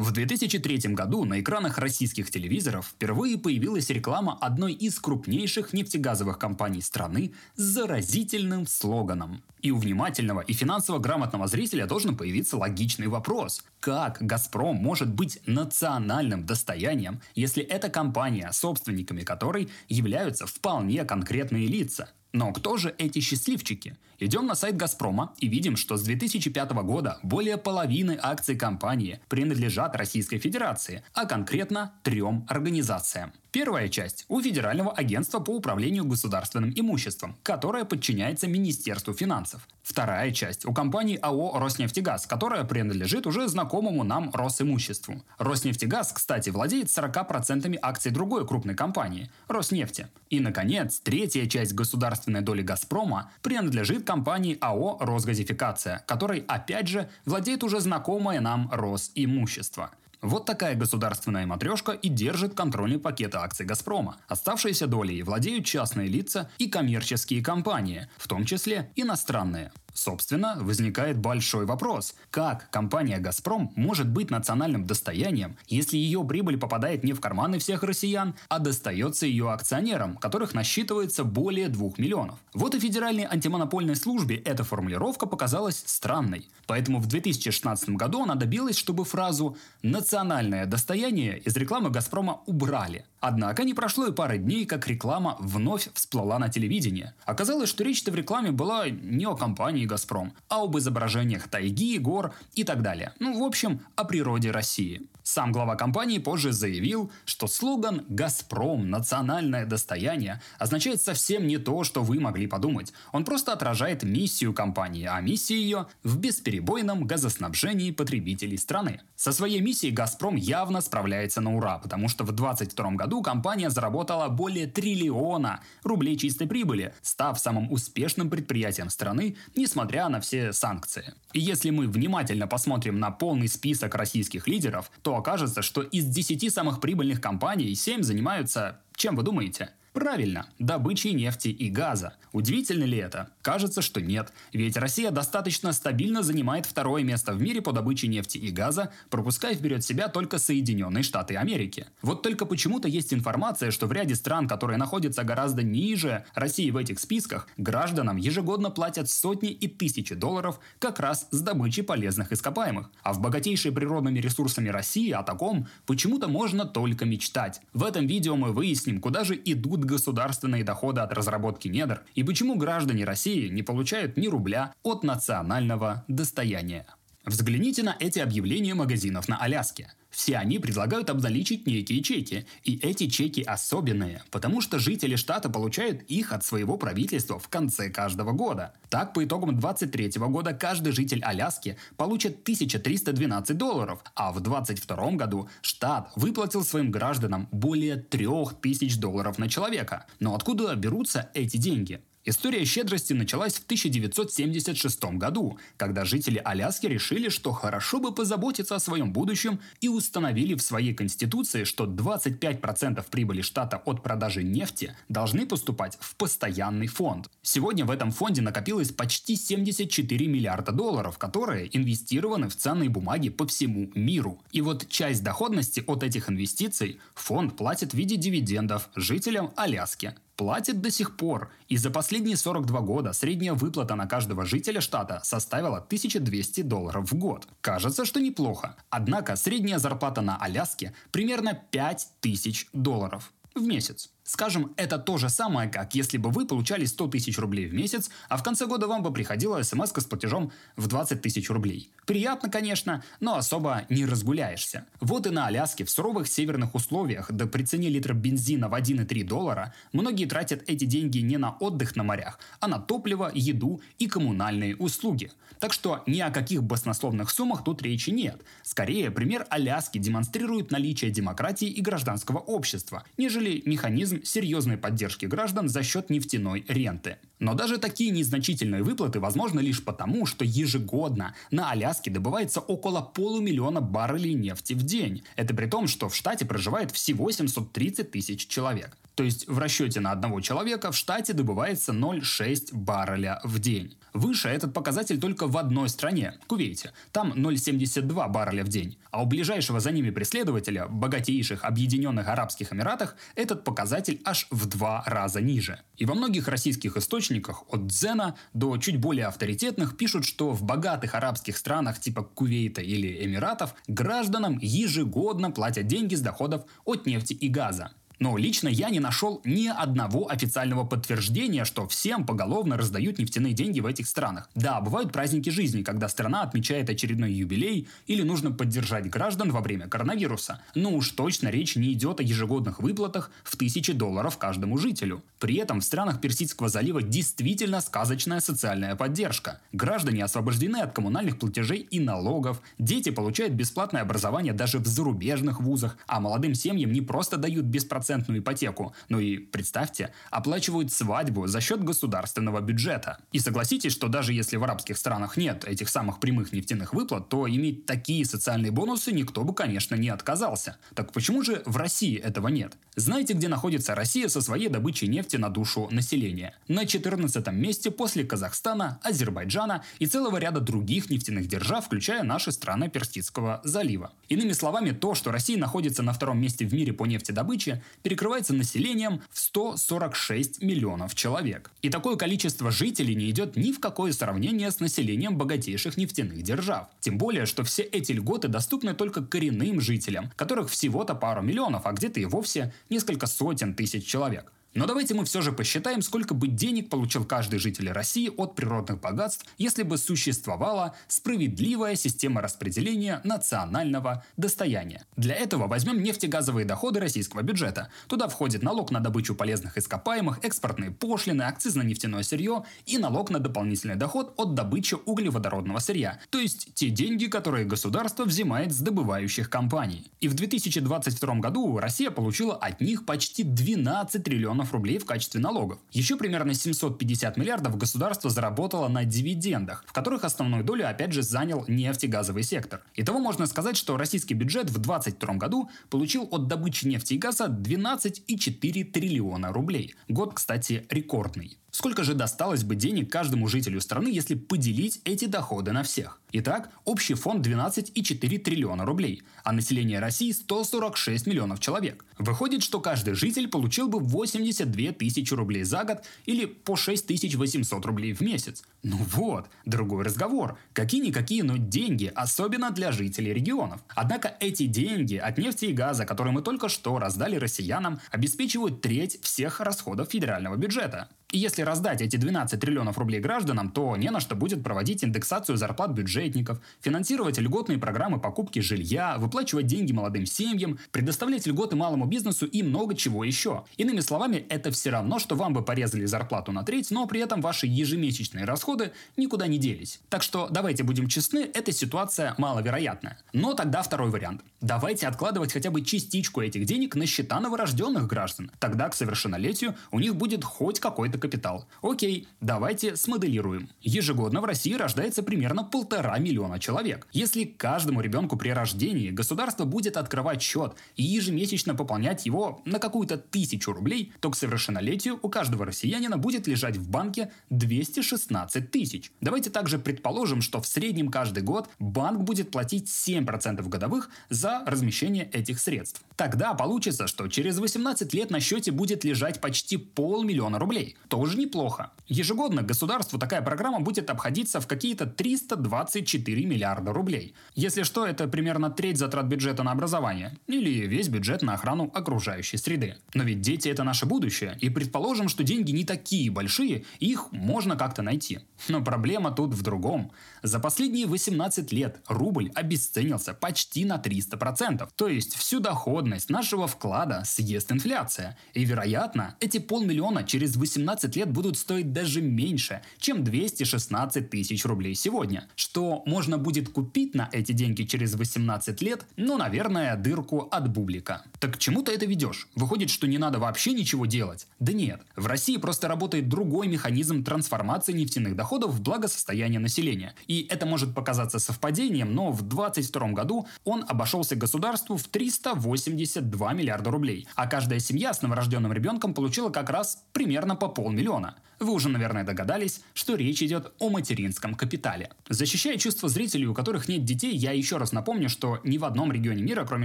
В 2003 году на экранах российских телевизоров впервые появилась реклама одной из крупнейших нефтегазовых компаний страны с заразительным слоганом. И у внимательного и финансово грамотного зрителя должен появиться логичный вопрос. Как «Газпром» может быть национальным достоянием, если эта компания, собственниками которой являются вполне конкретные лица? Но кто же эти счастливчики? Идем на сайт «Газпрома» и видим, что с 2005 года более половины акций компании принадлежат Российской Федерации, а конкретно трем организациям. Первая часть у Федерального агентства по управлению государственным имуществом, которое подчиняется Министерству финансов. Вторая часть у компании АО «Роснефтегаз», которая принадлежит уже знакомому нам Росимуществу. Роснефтегаз, кстати, владеет 40% акций другой крупной компании – Роснефти. И, наконец, третья часть государственной доли «Газпрома» принадлежит компании АО «Росгазификация», которой, опять же, владеет уже знакомое нам Росимущество. Вот такая государственная матрешка и держит контрольный пакет акций «Газпрома». Оставшиеся долей владеют частные лица и коммерческие компании, в том числе иностранные. Собственно, возникает большой вопрос. Как компания «Газпром» может быть национальным достоянием, если ее прибыль попадает не в карманы всех россиян, а достается ее акционерам, которых насчитывается более 2 миллионов? Вот и Федеральной антимонопольной службе эта формулировка показалась странной. Поэтому в 2016 году она добилась, чтобы фразу «национальное достояние» из рекламы «Газпрома» убрали. Однако не прошло и пары дней, как реклама вновь всплыла на телевидении. Оказалось, что речь-то в рекламе была не о компании «Газпром», а об изображениях тайги, гор и так далее. Ну, в общем, о природе России. Сам глава компании позже заявил, что слоган «Газпром. Национальное достояние» означает совсем не то, что вы могли подумать. Он просто отражает миссию компании, а миссия ее в бесперебойном газоснабжении потребителей страны. Со своей миссией «Газпром» явно справляется на ура, потому что в 2022 году компания заработала более триллиона рублей чистой прибыли, став самым успешным предприятием страны, несмотря на все санкции. И если мы внимательно посмотрим на полный список российских лидеров, то окажется, что из 10 самых прибыльных компаний 7 занимаются, чем вы думаете? Правильно, добычей нефти и газа. Удивительно ли это? Кажется, что нет. Ведь Россия достаточно стабильно занимает второе место в мире по добыче нефти и газа, пропуская вперед себя только Соединенные Штаты Америки. Вот только почему-то есть информация, что в ряде стран, которые находятся гораздо ниже России в этих списках, гражданам ежегодно платят сотни и тысячи долларов как раз с добычей полезных ископаемых. А в богатейшей природными ресурсами России о таком почему-то можно только мечтать. В этом видео мы выясним, куда же идут растут государственные доходы от разработки недр и почему граждане России не получают ни рубля от национального достояния. Взгляните на эти объявления магазинов на Аляске. Все они предлагают обналичить некие чеки. И эти чеки особенные, потому что жители штата получают их от своего правительства в конце каждого года. Так, по итогам 2023 года каждый житель Аляски получит 1312 долларов, а в 2022 году штат выплатил своим гражданам более 3000 долларов на человека. Но откуда берутся эти деньги? История щедрости началась в 1976 году, когда жители Аляски решили, что хорошо бы позаботиться о своем будущем и установили в своей конституции, что 25% прибыли штата от продажи нефти должны поступать в постоянный фонд. Сегодня в этом фонде накопилось почти 74 миллиарда долларов, которые инвестированы в ценные бумаги по всему миру. И вот часть доходности от этих инвестиций фонд платит в виде дивидендов жителям Аляски платит до сих пор, и за последние 42 года средняя выплата на каждого жителя штата составила 1200 долларов в год. Кажется, что неплохо. Однако средняя зарплата на Аляске примерно 5000 долларов в месяц. Скажем, это то же самое, как если бы вы получали 100 тысяч рублей в месяц, а в конце года вам бы приходила смс с платежом в 20 тысяч рублей. Приятно, конечно, но особо не разгуляешься. Вот и на Аляске в суровых северных условиях, да при цене литра бензина в 1,3 доллара, многие тратят эти деньги не на отдых на морях, а на топливо, еду и коммунальные услуги. Так что ни о каких баснословных суммах тут речи нет. Скорее, пример Аляски демонстрирует наличие демократии и гражданского общества, нежели механизм серьезной поддержки граждан за счет нефтяной ренты. Но даже такие незначительные выплаты возможны лишь потому, что ежегодно на Аляске добывается около полумиллиона баррелей нефти в день. Это при том, что в штате проживает всего 730 тысяч человек. То есть в расчете на одного человека в штате добывается 0,6 барреля в день. Выше этот показатель только в одной стране – Кувейте. Там 0,72 барреля в день. А у ближайшего за ними преследователя, богатейших Объединенных Арабских Эмиратах, этот показатель аж в два раза ниже. И во многих российских источниках, от Дзена до чуть более авторитетных, пишут, что в богатых арабских странах типа Кувейта или Эмиратов гражданам ежегодно платят деньги с доходов от нефти и газа. Но лично я не нашел ни одного официального подтверждения, что всем поголовно раздают нефтяные деньги в этих странах. Да, бывают праздники жизни, когда страна отмечает очередной юбилей или нужно поддержать граждан во время коронавируса. Но уж точно речь не идет о ежегодных выплатах в тысячи долларов каждому жителю. При этом в странах Персидского залива действительно сказочная социальная поддержка. Граждане освобождены от коммунальных платежей и налогов, дети получают бесплатное образование даже в зарубежных вузах, а молодым семьям не просто дают беспроцентное беспроцентную ипотеку, но и, представьте, оплачивают свадьбу за счет государственного бюджета. И согласитесь, что даже если в арабских странах нет этих самых прямых нефтяных выплат, то иметь такие социальные бонусы никто бы, конечно, не отказался. Так почему же в России этого нет? Знаете, где находится Россия со своей добычей нефти на душу населения? На 14 месте после Казахстана, Азербайджана и целого ряда других нефтяных держав, включая наши страны Персидского залива. Иными словами, то, что Россия находится на втором месте в мире по нефтедобыче, перекрывается населением в 146 миллионов человек. И такое количество жителей не идет ни в какое сравнение с населением богатейших нефтяных держав. Тем более, что все эти льготы доступны только коренным жителям, которых всего-то пару миллионов, а где-то и вовсе несколько сотен тысяч человек. Но давайте мы все же посчитаем, сколько бы денег получил каждый житель России от природных богатств, если бы существовала справедливая система распределения национального достояния. Для этого возьмем нефтегазовые доходы российского бюджета. Туда входит налог на добычу полезных ископаемых, экспортные пошлины, акциз на нефтяное сырье и налог на дополнительный доход от добычи углеводородного сырья, то есть те деньги, которые государство взимает с добывающих компаний. И в 2022 году Россия получила от них почти 12 триллионов триллионов рублей в качестве налогов. Еще примерно 750 миллиардов государство заработало на дивидендах, в которых основную долю опять же занял нефтегазовый сектор. Итого можно сказать, что российский бюджет в 2022 году получил от добычи нефти и газа 12,4 триллиона рублей. Год, кстати, рекордный. Сколько же досталось бы денег каждому жителю страны, если поделить эти доходы на всех? Итак, общий фонд 12,4 триллиона рублей, а население России 146 миллионов человек. Выходит, что каждый житель получил бы 82 тысячи рублей за год или по 6800 рублей в месяц. Ну вот, другой разговор. Какие-никакие, но деньги, особенно для жителей регионов. Однако эти деньги от нефти и газа, которые мы только что раздали россиянам, обеспечивают треть всех расходов федерального бюджета. И если раздать эти 12 триллионов рублей гражданам, то не на что будет проводить индексацию зарплат бюджетников, финансировать льготные программы покупки жилья, выплачивать деньги молодым семьям, предоставлять льготы малому бизнесу и много чего еще. Иными словами, это все равно, что вам бы порезали зарплату на треть, но при этом ваши ежемесячные расходы никуда не делись. Так что давайте будем честны, эта ситуация маловероятная. Но тогда второй вариант. Давайте откладывать хотя бы частичку этих денег на счета новорожденных граждан. Тогда к совершеннолетию у них будет хоть какой-то капитал. Окей, давайте смоделируем. Ежегодно в России рождается примерно полтора миллиона человек. Если каждому ребенку при рождении государство будет открывать счет и ежемесячно пополнять его на какую-то тысячу рублей, то к совершеннолетию у каждого россиянина будет лежать в банке 216 тысяч. Давайте также предположим, что в среднем каждый год банк будет платить 7% годовых за размещение этих средств. Тогда получится, что через 18 лет на счете будет лежать почти полмиллиона рублей тоже неплохо. Ежегодно государству такая программа будет обходиться в какие-то 324 миллиарда рублей. Если что, это примерно треть затрат бюджета на образование или весь бюджет на охрану окружающей среды. Но ведь дети это наше будущее, и предположим, что деньги не такие большие, их можно как-то найти. Но проблема тут в другом. За последние 18 лет рубль обесценился почти на 300%. То есть всю доходность нашего вклада съест инфляция. И вероятно, эти полмиллиона через 18 15 лет лет будут стоить даже меньше, чем 216 тысяч рублей сегодня. Что можно будет купить на эти деньги через 18 лет? Ну, наверное, дырку от бублика. Так к чему ты это ведешь? Выходит, что не надо вообще ничего делать? Да нет. В России просто работает другой механизм трансформации нефтяных доходов в благосостояние населения. И это может показаться совпадением, но в 2022 году он обошелся государству в 382 миллиарда рублей, а каждая семья с новорожденным ребенком получила как раз примерно по полмиллиона. Вы уже, наверное, догадались, что речь идет о материнском капитале. Защищая чувства зрителей, у которых нет детей, я еще раз напомню, что ни в одном регионе мира, кроме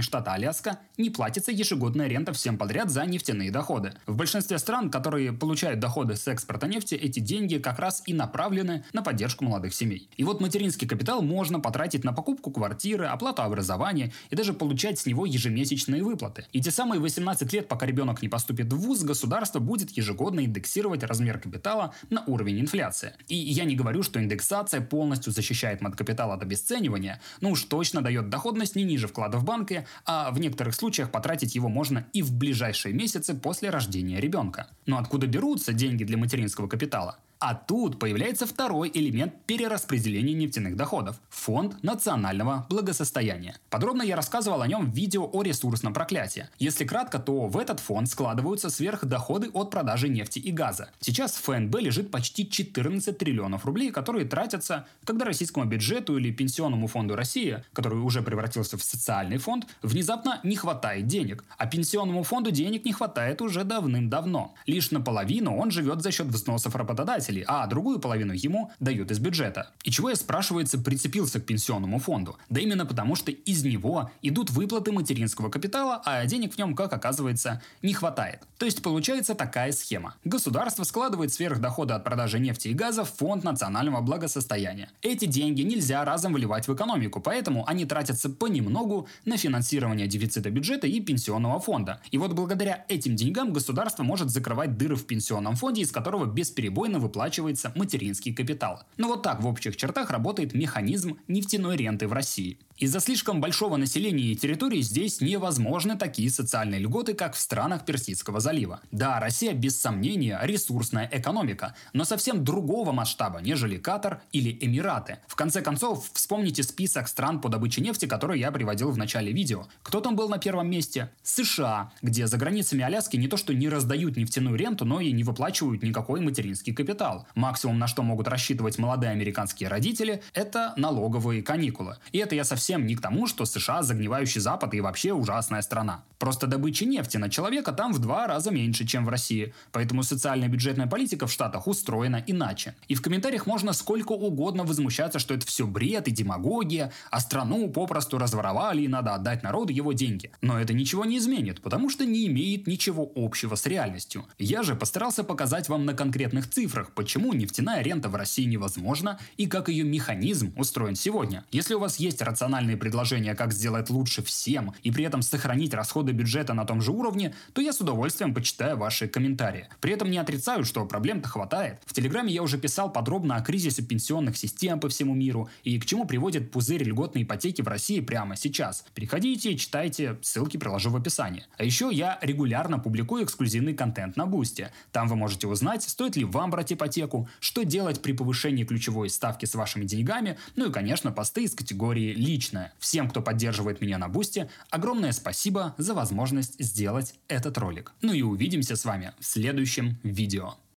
штата Аляска, не платится ежегодная рента всем подряд за нефтяные доходы. В большинстве стран, которые получают доходы с экспорта нефти, эти деньги как раз и направлены на поддержку молодых семей. И вот материнский капитал можно потратить на покупку квартиры, оплату образования и даже получать с него ежемесячные выплаты. И те самые 18 лет, пока ребенок не поступит в ВУЗ, государство будет ежегодно индексировать размер капитала на уровень инфляции. И я не говорю, что индексация полностью защищает капитал от обесценивания, но уж точно дает доходность не ниже вклада в банке, а в некоторых случаях потратить его можно и в ближайшие месяцы после рождения ребенка. Но откуда берутся деньги для материнского капитала? А тут появляется второй элемент перераспределения нефтяных доходов – фонд национального благосостояния. Подробно я рассказывал о нем в видео о ресурсном проклятии. Если кратко, то в этот фонд складываются сверхдоходы от продажи нефти и газа. Сейчас в ФНБ лежит почти 14 триллионов рублей, которые тратятся, когда российскому бюджету или пенсионному фонду России, который уже превратился в социальный фонд, внезапно не хватает денег. А пенсионному фонду денег не хватает уже давным-давно. Лишь наполовину он живет за счет взносов работодателей работодателей, а другую половину ему дают из бюджета. И чего я, спрашивается, прицепился к пенсионному фонду? Да именно потому, что из него идут выплаты материнского капитала, а денег в нем, как оказывается, не хватает. То есть получается такая схема. Государство складывает сверхдоходы от продажи нефти и газа в фонд национального благосостояния. Эти деньги нельзя разом выливать в экономику, поэтому они тратятся понемногу на финансирование дефицита бюджета и пенсионного фонда. И вот благодаря этим деньгам государство может закрывать дыры в пенсионном фонде, из которого бесперебойно выплачивают выплачивается материнский капитал. Но вот так в общих чертах работает механизм нефтяной ренты в России. Из-за слишком большого населения и территории здесь невозможны такие социальные льготы, как в странах Персидского залива. Да, Россия без сомнения ресурсная экономика, но совсем другого масштаба, нежели Катар или Эмираты. В конце концов, вспомните список стран по добыче нефти, который я приводил в начале видео. Кто там был на первом месте? США, где за границами Аляски не то что не раздают нефтяную ренту, но и не выплачивают никакой материнский капитал. Максимум, на что могут рассчитывать молодые американские родители, это налоговые каникулы. И это я совсем совсем не к тому, что США загнивающий Запад и вообще ужасная страна. Просто добыча нефти на человека там в два раза меньше, чем в России. Поэтому социальная бюджетная политика в Штатах устроена иначе. И в комментариях можно сколько угодно возмущаться, что это все бред и демагогия, а страну попросту разворовали и надо отдать народу его деньги. Но это ничего не изменит, потому что не имеет ничего общего с реальностью. Я же постарался показать вам на конкретных цифрах, почему нефтяная рента в России невозможна и как ее механизм устроен сегодня. Если у вас есть рациональный рациональные предложения, как сделать лучше всем и при этом сохранить расходы бюджета на том же уровне, то я с удовольствием почитаю ваши комментарии. При этом не отрицаю, что проблем-то хватает. В Телеграме я уже писал подробно о кризисе пенсионных систем по всему миру и к чему приводит пузырь льготной ипотеки в России прямо сейчас. Переходите, читайте, ссылки приложу в описании. А еще я регулярно публикую эксклюзивный контент на Бусте. Там вы можете узнать, стоит ли вам брать ипотеку, что делать при повышении ключевой ставки с вашими деньгами, ну и, конечно, посты из категории «Личность» личное. Всем, кто поддерживает меня на Бусте, огромное спасибо за возможность сделать этот ролик. Ну и увидимся с вами в следующем видео.